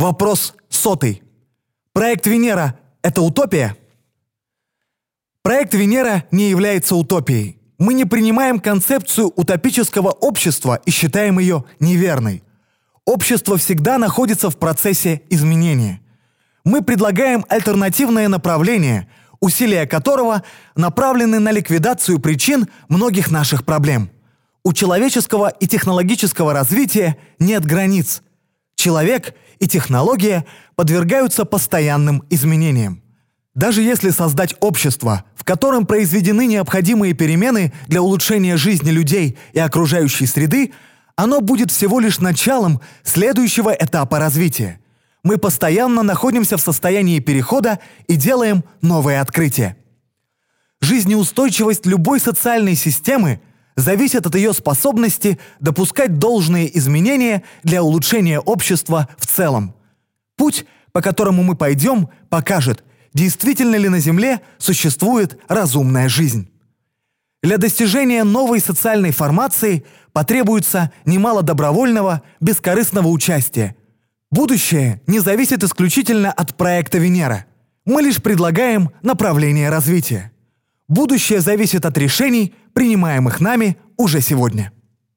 Вопрос сотый. Проект Венера – это утопия? Проект Венера не является утопией. Мы не принимаем концепцию утопического общества и считаем ее неверной. Общество всегда находится в процессе изменения. Мы предлагаем альтернативное направление, усилия которого направлены на ликвидацию причин многих наших проблем. У человеческого и технологического развития нет границ. Человек и технология подвергаются постоянным изменениям. Даже если создать общество, в котором произведены необходимые перемены для улучшения жизни людей и окружающей среды, оно будет всего лишь началом следующего этапа развития. Мы постоянно находимся в состоянии перехода и делаем новые открытия. Жизнеустойчивость любой социальной системы зависит от ее способности допускать должные изменения для улучшения общества в целом. Путь, по которому мы пойдем, покажет – действительно ли на Земле существует разумная жизнь. Для достижения новой социальной формации потребуется немало добровольного, бескорыстного участия. Будущее не зависит исключительно от проекта Венера. Мы лишь предлагаем направление развития. Будущее зависит от решений, принимаемых нами уже сегодня.